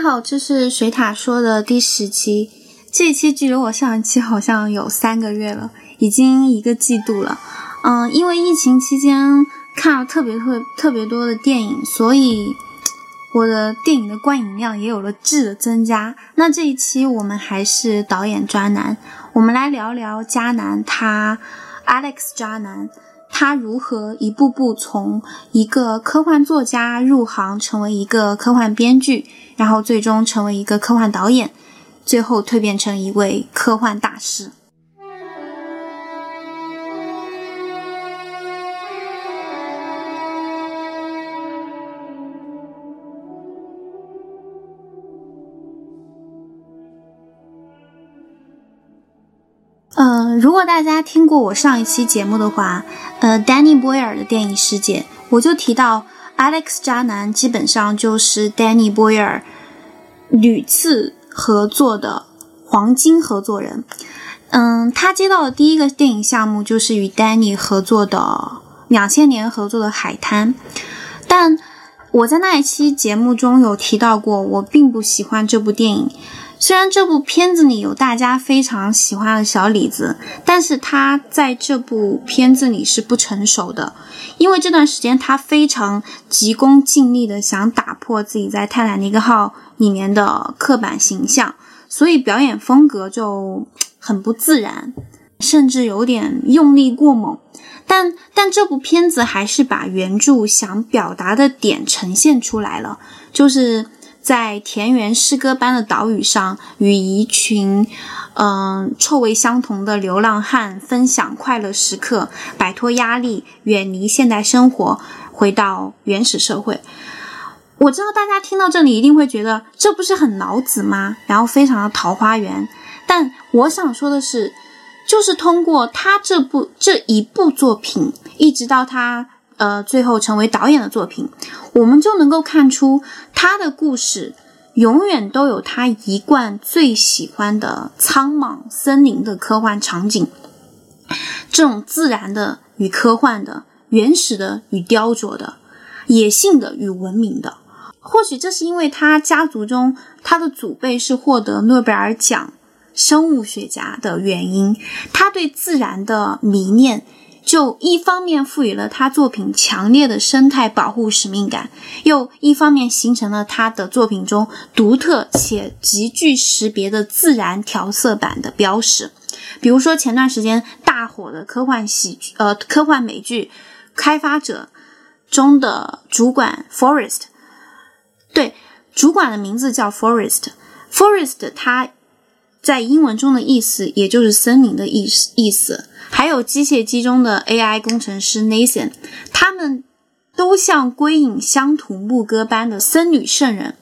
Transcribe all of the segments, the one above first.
家好，这是水塔说的第十期。这一期距离我上一期好像有三个月了，已经一个季度了。嗯，因为疫情期间看了特别特特别多的电影，所以我的电影的观影量也有了质的增加。那这一期我们还是导演渣男，我们来聊聊渣男他 Alex 渣男。他如何一步步从一个科幻作家入行，成为一个科幻编剧，然后最终成为一个科幻导演，最后蜕变成一位科幻大师。如果大家听过我上一期节目的话，呃，Danny Boyle 的电影世界，我就提到 Alex 渣男基本上就是 Danny Boyle 屡次合作的黄金合作人。嗯，他接到的第一个电影项目就是与 Danny 合作的两千年合作的《海滩》，但我在那一期节目中有提到过，我并不喜欢这部电影。虽然这部片子里有大家非常喜欢的小李子，但是他在这部片子里是不成熟的，因为这段时间他非常急功近利的想打破自己在《泰坦尼克号》里面的刻板形象，所以表演风格就很不自然，甚至有点用力过猛。但但这部片子还是把原著想表达的点呈现出来了，就是。在田园诗歌般的岛屿上，与一群嗯臭味相同的流浪汉分享快乐时刻，摆脱压力，远离现代生活，回到原始社会。我知道大家听到这里一定会觉得这不是很老子吗？然后非常的桃花源。但我想说的是，就是通过他这部这一部作品，一直到他。呃，最后成为导演的作品，我们就能够看出他的故事永远都有他一贯最喜欢的苍茫森林的科幻场景，这种自然的与科幻的、原始的与雕琢的、野性的与文明的。或许这是因为他家族中他的祖辈是获得诺贝尔奖生物学家的原因，他对自然的迷恋。就一方面赋予了他作品强烈的生态保护使命感，又一方面形成了他的作品中独特且极具识别的自然调色板的标识。比如说前段时间大火的科幻喜剧，呃，科幻美剧《开发者》中的主管 Forest，对，主管的名字叫 Forest。Forest，它在英文中的意思也就是森林的意思意思。还有机械机中的 AI 工程师 Nathan，他们都像归隐乡土牧歌般的僧侣圣人，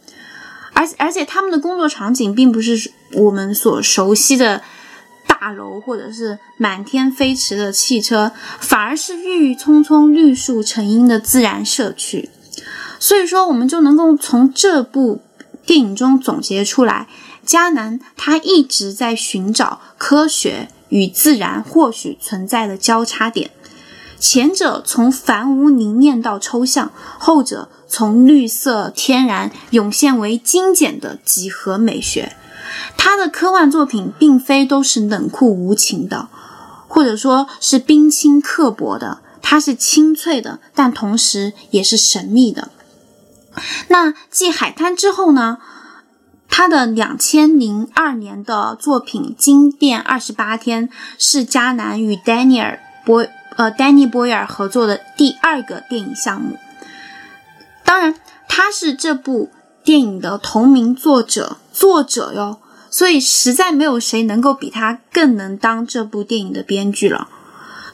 而而且他们的工作场景并不是我们所熟悉的大楼或者是满天飞驰的汽车，反而是郁郁葱葱、绿树成荫的自然社区。所以说，我们就能够从这部电影中总结出来，迦南他一直在寻找科学。与自然或许存在的交叉点，前者从繁无凝练到抽象，后者从绿色天然涌现为精简的几何美学。他的科幻作品并非都是冷酷无情的，或者说是冰清刻薄的，它是清脆的，但同时也是神秘的。那继海滩之后呢？他的两千零二年的作品《惊变二十八天》是迦南与 Daniel 波呃 Danny Boyle 合作的第二个电影项目。当然，他是这部电影的同名作者，作者哟，所以实在没有谁能够比他更能当这部电影的编剧了。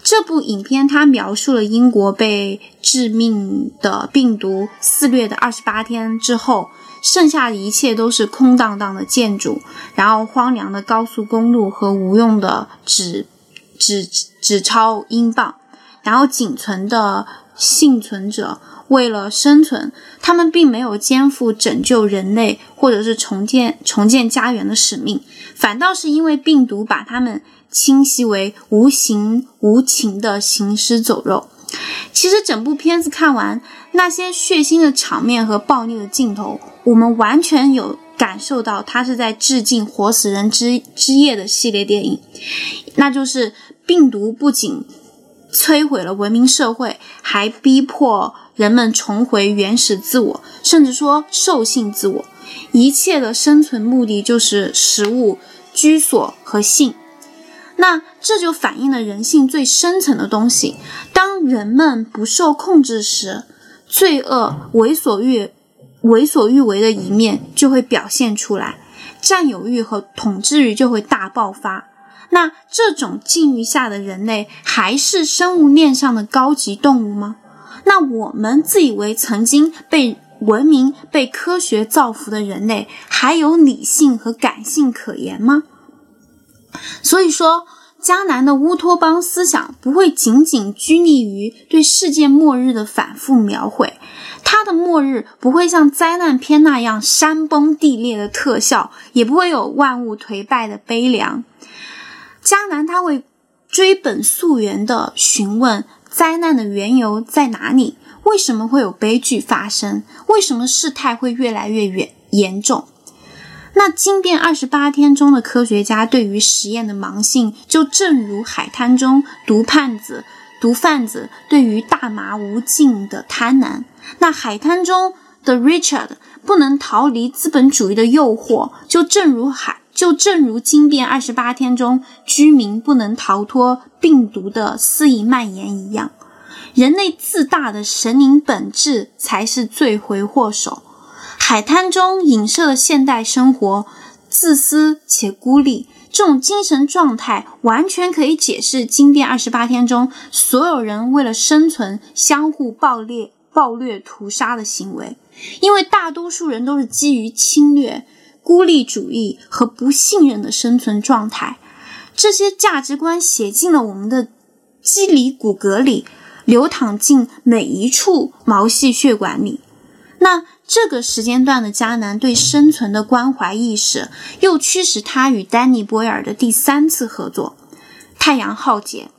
这部影片它描述了英国被致命的病毒肆虐的二十八天之后。剩下的一切都是空荡荡的建筑，然后荒凉的高速公路和无用的纸纸纸钞英镑，然后仅存的幸存者为了生存，他们并没有肩负拯救人类或者是重建重建家园的使命，反倒是因为病毒把他们侵袭为无形无情的行尸走肉。其实整部片子看完，那些血腥的场面和暴力的镜头。我们完全有感受到它是在致敬《活死人之之夜》的系列电影，那就是病毒不仅摧毁了文明社会，还逼迫人们重回原始自我，甚至说兽性自我。一切的生存目的就是食物、居所和性。那这就反映了人性最深层的东西。当人们不受控制时，罪恶、为所欲。为所欲为的一面就会表现出来，占有欲和统治欲就会大爆发。那这种境遇下的人类还是生物链上的高级动物吗？那我们自以为曾经被文明、被科学造福的人类，还有理性和感性可言吗？所以说，迦南的乌托邦思想不会仅仅拘泥于对世界末日的反复描绘。它的末日不会像灾难片那样山崩地裂的特效，也不会有万物颓败的悲凉。迦南他会追本溯源的询问灾难的缘由在哪里，为什么会有悲剧发生，为什么事态会越来越远严重？那惊变二十八天中的科学家对于实验的盲信，就正如海滩中毒贩子。毒贩子对于大麻无尽的贪婪，那海滩中的 Richard 不能逃离资本主义的诱惑，就正如海，就正如惊变二十八天中居民不能逃脱病毒的肆意蔓延一样，人类自大的神灵本质才是罪魁祸首。海滩中影射的现代生活，自私且孤立。这种精神状态完全可以解释《惊变二十八天》中所有人为了生存相互暴虐、暴虐屠杀的行为，因为大多数人都是基于侵略、孤立主义和不信任的生存状态。这些价值观写进了我们的肌理骨骼里，流淌进每一处毛细血管里。那。这个时间段的迦南对生存的关怀意识，又驱使他与丹尼·波尔的第三次合作《太阳浩劫》。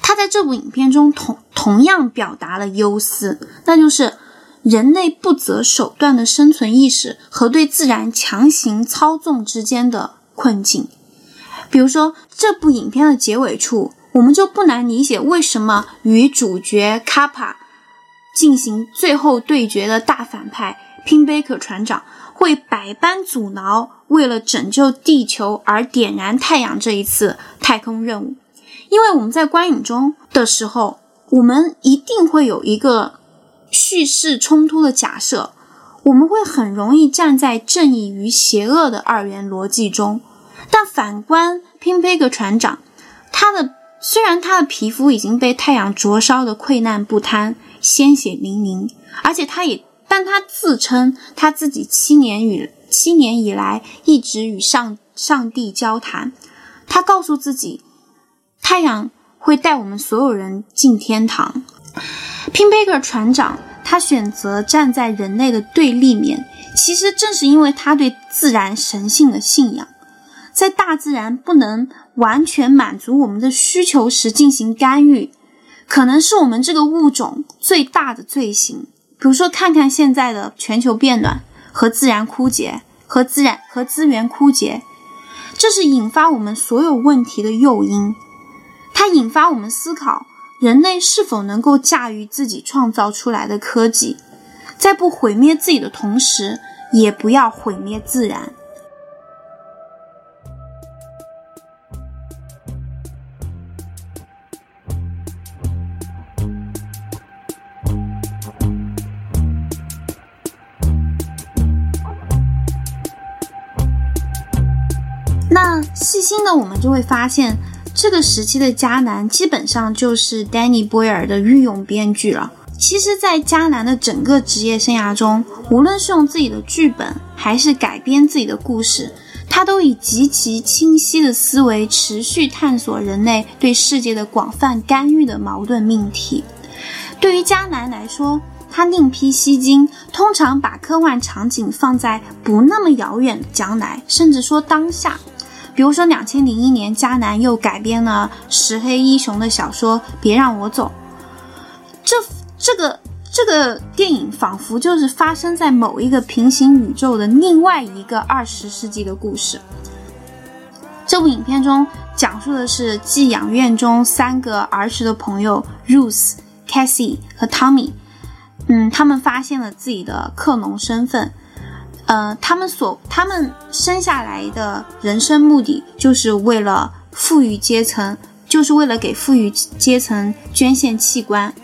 他在这部影片中同同样表达了忧思，那就是人类不择手段的生存意识和对自然强行操纵之间的困境。比如说，这部影片的结尾处，我们就不难理解为什么与主角卡帕。进行最后对决的大反派 Pinbaker 船长会百般阻挠，为了拯救地球而点燃太阳这一次太空任务。因为我们在观影中的时候，我们一定会有一个叙事冲突的假设，我们会很容易站在正义与邪恶的二元逻辑中。但反观 Pinbaker 船长，他的虽然他的皮肤已经被太阳灼烧的溃烂不堪。鲜血淋淋，而且他也，但他自称他自己七年与七年以来一直与上上帝交谈。他告诉自己，太阳会带我们所有人进天堂。Pinbaker 船长他选择站在人类的对立面，其实正是因为他对自然神性的信仰，在大自然不能完全满足我们的需求时进行干预。可能是我们这个物种最大的罪行。比如说，看看现在的全球变暖和自然枯竭，和自然和资源枯竭，这是引发我们所有问题的诱因。它引发我们思考：人类是否能够驾驭自己创造出来的科技，在不毁灭自己的同时，也不要毁灭自然。心的我们就会发现，这个时期的迦南基本上就是 Danny Boyle 的御用编剧了。其实，在迦南的整个职业生涯中，无论是用自己的剧本，还是改编自己的故事，他都以极其清晰的思维，持续探索人类对世界的广泛干预的矛盾命题。对于迦南来说，他另辟蹊径，通常把科幻场景放在不那么遥远的将来，甚至说当下。比如说，两千零一年，迦南又改编了石黑一雄的小说《别让我走》。这、这个、这个电影仿佛就是发生在某一个平行宇宙的另外一个二十世纪的故事。这部影片中讲述的是寄养院中三个儿时的朋友 Ruth、Cassie 和 Tommy。嗯，他们发现了自己的克隆身份。呃，他们所他们生下来的人生目的就是为了富裕阶层，就是为了给富裕阶层捐献器官。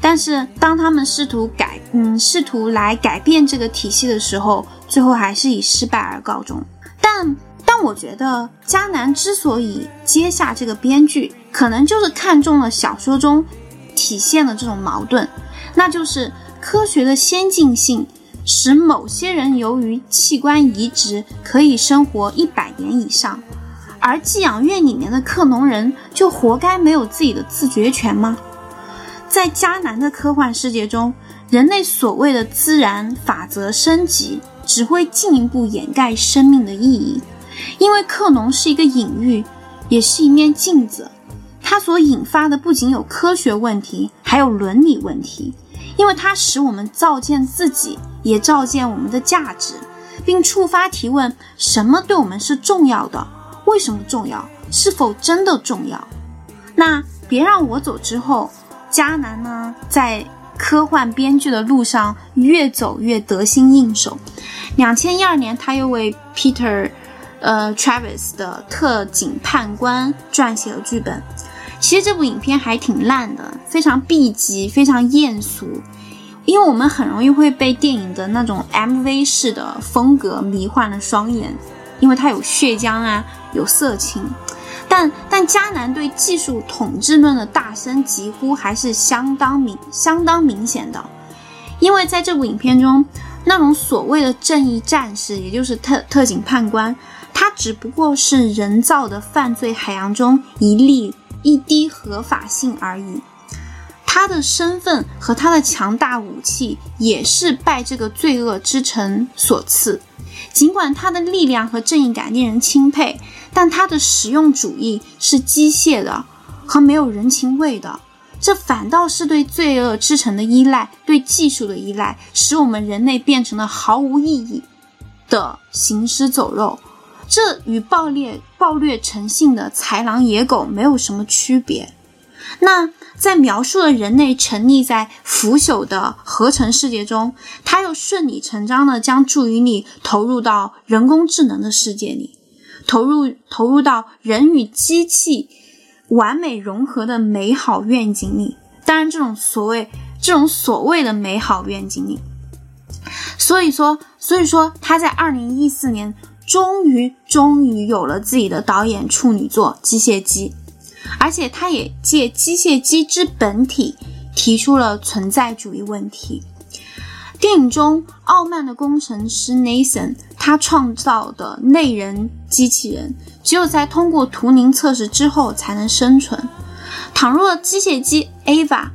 但是，当他们试图改，嗯，试图来改变这个体系的时候，最后还是以失败而告终。但，但我觉得迦南之所以接下这个编剧，可能就是看中了小说中体现的这种矛盾，那就是科学的先进性使某些人由于器官移植可以生活一百年以上，而寄养院里面的克隆人就活该没有自己的自觉权吗？在迦南的科幻世界中，人类所谓的自然法则升级，只会进一步掩盖生命的意义。因为克隆是一个隐喻，也是一面镜子，它所引发的不仅有科学问题，还有伦理问题。因为它使我们照见自己，也照见我们的价值，并触发提问：什么对我们是重要的？为什么重要？是否真的重要？那别让我走之后。迦南呢，在科幻编剧的路上越走越得心应手。两千一二年，他又为 Peter，呃，Travis 的《特警判官》撰写了剧本。其实这部影片还挺烂的，非常 B 级，非常艳俗。因为我们很容易会被电影的那种 MV 式的风格迷幻了双眼，因为它有血浆啊，有色情。但但迦南对技术统治论的大声疾呼还是相当明相当明显的，因为在这部影片中，那种所谓的正义战士，也就是特特警判官，他只不过是人造的犯罪海洋中一粒一滴合法性而已，他的身份和他的强大武器也是拜这个罪恶之城所赐。尽管他的力量和正义感令人钦佩，但他的实用主义是机械的和没有人情味的。这反倒是对罪恶之城的依赖，对技术的依赖，使我们人类变成了毫无意义的行尸走肉。这与暴虐暴虐成性的豺狼野狗没有什么区别。那。在描述了人类沉溺在腐朽的合成世界中，他又顺理成章地将注意力投入到人工智能的世界里，投入投入到人与机器完美融合的美好愿景里。当然，这种所谓这种所谓的美好愿景里，所以说，所以说他在二零一四年终于终于有了自己的导演处女作《机械姬》。而且，他也借机械机之本体提出了存在主义问题。电影中，傲慢的工程师 Nathan 他创造的类人机器人，只有在通过图灵测试之后才能生存。倘若机械机 Ava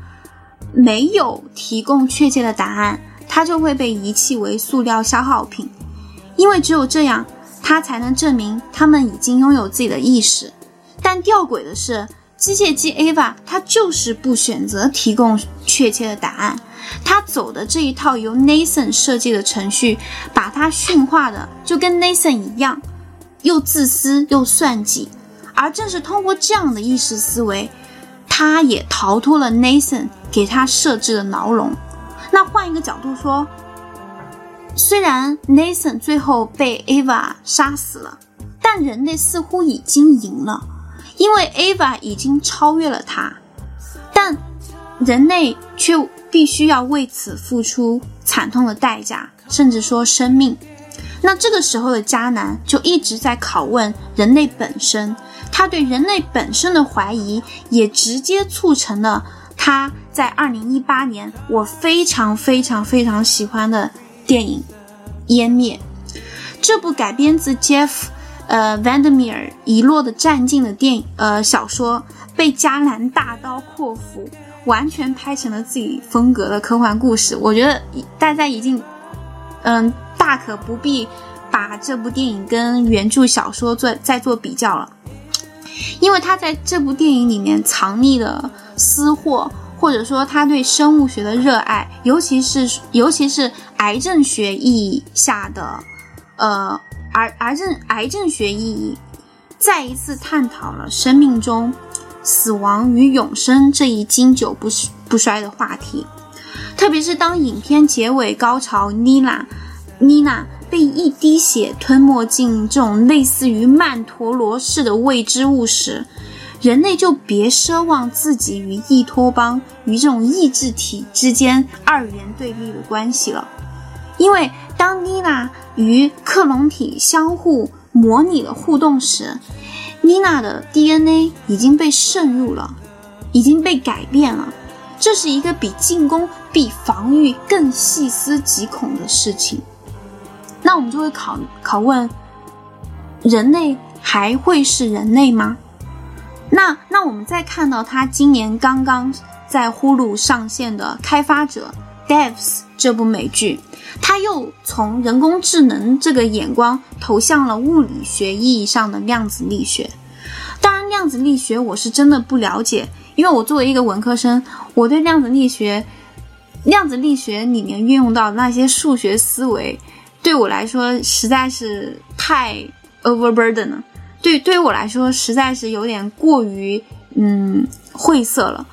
没有提供确切的答案，它就会被遗弃为塑料消耗品，因为只有这样，它才能证明他们已经拥有自己的意识。但吊诡的是，机械姬 Ava 它就是不选择提供确切的答案，它走的这一套由 Nathan 设计的程序，把它驯化的就跟 Nathan 一样，又自私又算计。而正是通过这样的意识思维，他也逃脱了 Nathan 给他设置的牢笼。那换一个角度说，虽然 Nathan 最后被 Ava 杀死了，但人类似乎已经赢了。因为 Ava 已经超越了他，但人类却必须要为此付出惨痛的代价，甚至说生命。那这个时候的迦南就一直在拷问人类本身，他对人类本身的怀疑，也直接促成了他在二零一八年我非常非常非常喜欢的电影《湮灭》。这部改编自 Jeff。呃，Vandermeer 遗落的战境的电影，呃，小说被迦南大刀阔斧，完全拍成了自己风格的科幻故事。我觉得大家已经，嗯，大可不必把这部电影跟原著小说做再做比较了，因为他在这部电影里面藏匿的私货，或者说他对生物学的热爱，尤其是尤其是癌症学意义下的，呃，而癌症癌症学意义，再一次探讨了生命中死亡与永生这一经久不不衰的话题。特别是当影片结尾高潮，妮娜妮娜被一滴血吞没进这种类似于曼陀罗式的未知物时。人类就别奢望自己与异托邦与这种意志体之间二元对立的关系了，因为当妮娜与克隆体相互模拟了互动时，妮娜的 DNA 已经被渗入了，已经被改变了。这是一个比进攻、比防御更细思极恐的事情。那我们就会考拷问：人类还会是人类吗？那那我们再看到他今年刚刚在呼噜上线的《开发者》（Devs） 这部美剧，他又从人工智能这个眼光投向了物理学意义上的量子力学。当然，量子力学我是真的不了解，因为我作为一个文科生，我对量子力学、量子力学里面运用到那些数学思维，对我来说实在是太 overburden 了。对，对于我来说，实在是有点过于嗯晦涩了，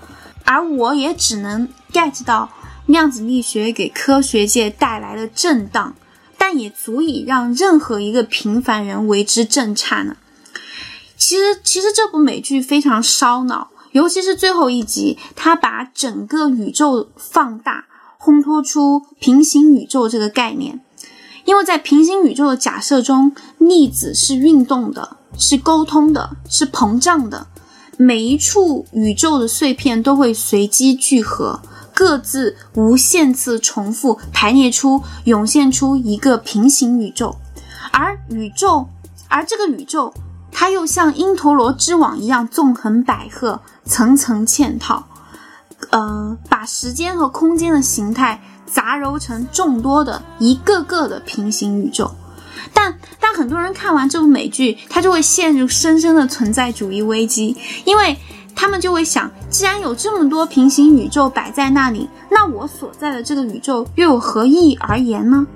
而我也只能 get 到量子力学给科学界带来的震荡，但也足以让任何一个平凡人为之震颤呢。其实，其实这部美剧非常烧脑，尤其是最后一集，它把整个宇宙放大，烘托出平行宇宙这个概念。因为在平行宇宙的假设中，粒子是运动的。是沟通的，是膨胀的。每一处宇宙的碎片都会随机聚合，各自无限次重复排列出，涌现出一个平行宇宙。而宇宙，而这个宇宙，它又像因陀罗之网一样纵横捭阖，层层嵌套。呃，把时间和空间的形态杂糅成众多的一个个的平行宇宙。但但很多人看完这部美剧，他就会陷入深深的存在主义危机，因为他们就会想，既然有这么多平行宇宙摆在那里，那我所在的这个宇宙又有何意义而言呢？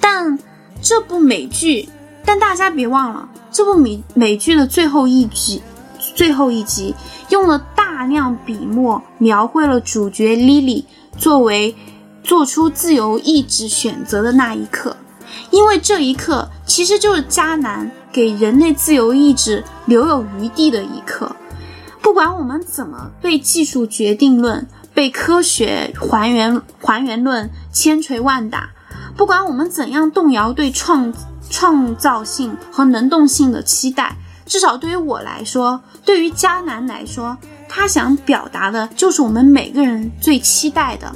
但这部美剧，但大家别忘了，这部美美剧的最后一集，最后一集用了大量笔墨描绘了主角 Lily 作为做出自由意志选择的那一刻。因为这一刻其实就是渣男给人类自由意志留有余地的一刻。不管我们怎么被技术决定论、被科学还原还原论千锤万打，不管我们怎样动摇对创创造性和能动性的期待，至少对于我来说，对于迦南来说，他想表达的就是我们每个人最期待的，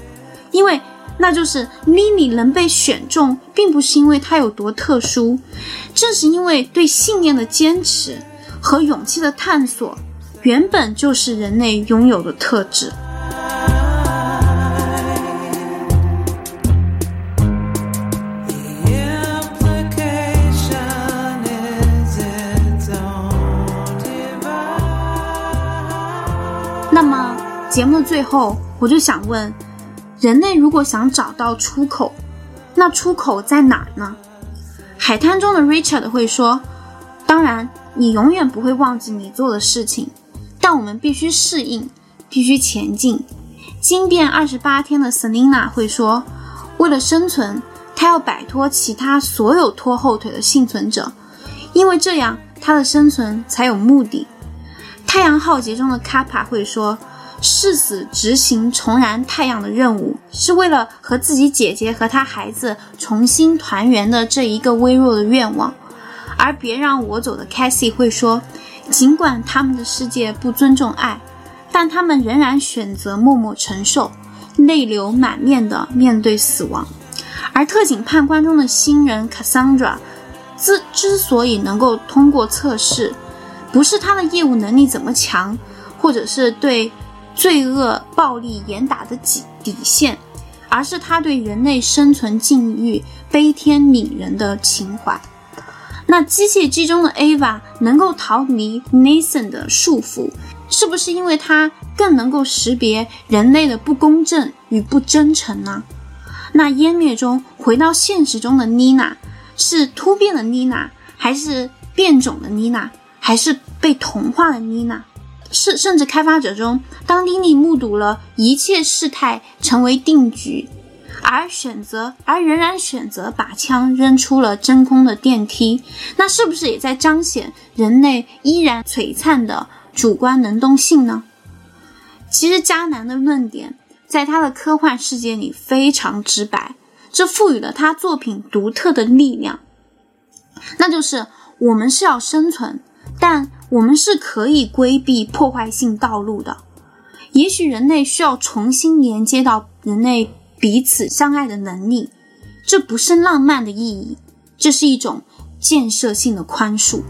因为。那就是 Lily 能被选中，并不是因为她有多特殊，正是因为对信念的坚持和勇气的探索，原本就是人类拥有的特质。那么，节目的最后，我就想问。人类如果想找到出口，那出口在哪儿呢？海滩中的 Richard 会说：“当然，你永远不会忘记你做的事情，但我们必须适应，必须前进。”惊变二十八天的 Selina 会说：“为了生存，他要摆脱其他所有拖后腿的幸存者，因为这样他的生存才有目的。”太阳浩劫中的 Kappa 会说。誓死执行重燃太阳的任务，是为了和自己姐姐和她孩子重新团圆的这一个微弱的愿望。而别让我走的 Cassie 会说，尽管他们的世界不尊重爱，但他们仍然选择默默承受，泪流满面的面对死亡。而特警判官中的新人 Cassandra 之之所以能够通过测试，不是他的业务能力怎么强，或者是对。罪恶、暴力严打的底底线，而是他对人类生存境遇悲天悯人的情怀。那机械姬中的 Ava 能够逃离 Nathan 的束缚，是不是因为它更能够识别人类的不公正与不真诚呢？那湮灭中回到现实中的 Nina，是突变的 Nina，，还是变种的 Nina，，还是被同化的 Nina？？甚甚至开发者中，当妮妮目睹了一切事态成为定局，而选择而仍然选择把枪扔出了真空的电梯，那是不是也在彰显人类依然璀璨的主观能动性呢？其实迦南的论点在他的科幻世界里非常直白，这赋予了他作品独特的力量，那就是我们是要生存，但我们是可以规避破坏性道路的。也许人类需要重新连接到人类彼此相爱的能力这不是浪漫的意义这是一种建设性的宽恕。